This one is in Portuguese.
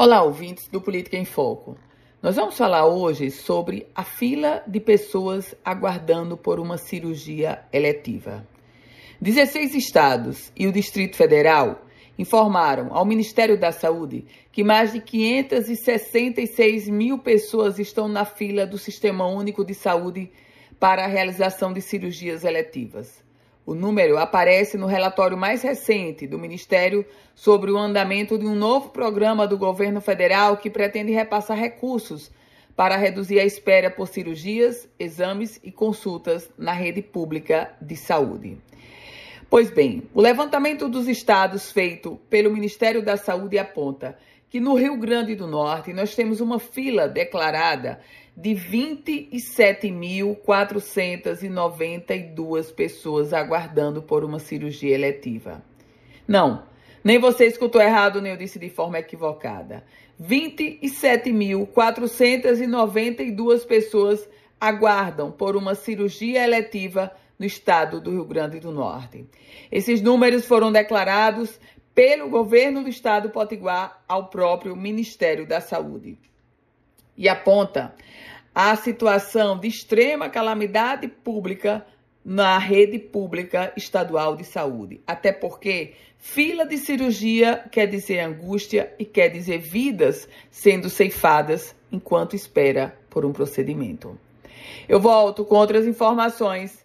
Olá, ouvintes do Política em Foco. Nós vamos falar hoje sobre a fila de pessoas aguardando por uma cirurgia eletiva. 16 estados e o Distrito Federal informaram ao Ministério da Saúde que mais de 566 mil pessoas estão na fila do Sistema Único de Saúde para a realização de cirurgias eletivas. O número aparece no relatório mais recente do Ministério sobre o andamento de um novo programa do governo federal que pretende repassar recursos para reduzir a espera por cirurgias, exames e consultas na rede pública de saúde. Pois bem, o levantamento dos estados feito pelo Ministério da Saúde aponta que no Rio Grande do Norte nós temos uma fila declarada de 27.492 pessoas aguardando por uma cirurgia eletiva. Não, nem você escutou errado, nem eu disse de forma equivocada. 27.492 pessoas aguardam por uma cirurgia eletiva no estado do Rio Grande do Norte. Esses números foram declarados pelo governo do estado Potiguar ao próprio Ministério da Saúde. E aponta a situação de extrema calamidade pública na rede pública estadual de saúde. Até porque fila de cirurgia quer dizer angústia e quer dizer vidas sendo ceifadas enquanto espera por um procedimento. Eu volto com outras informações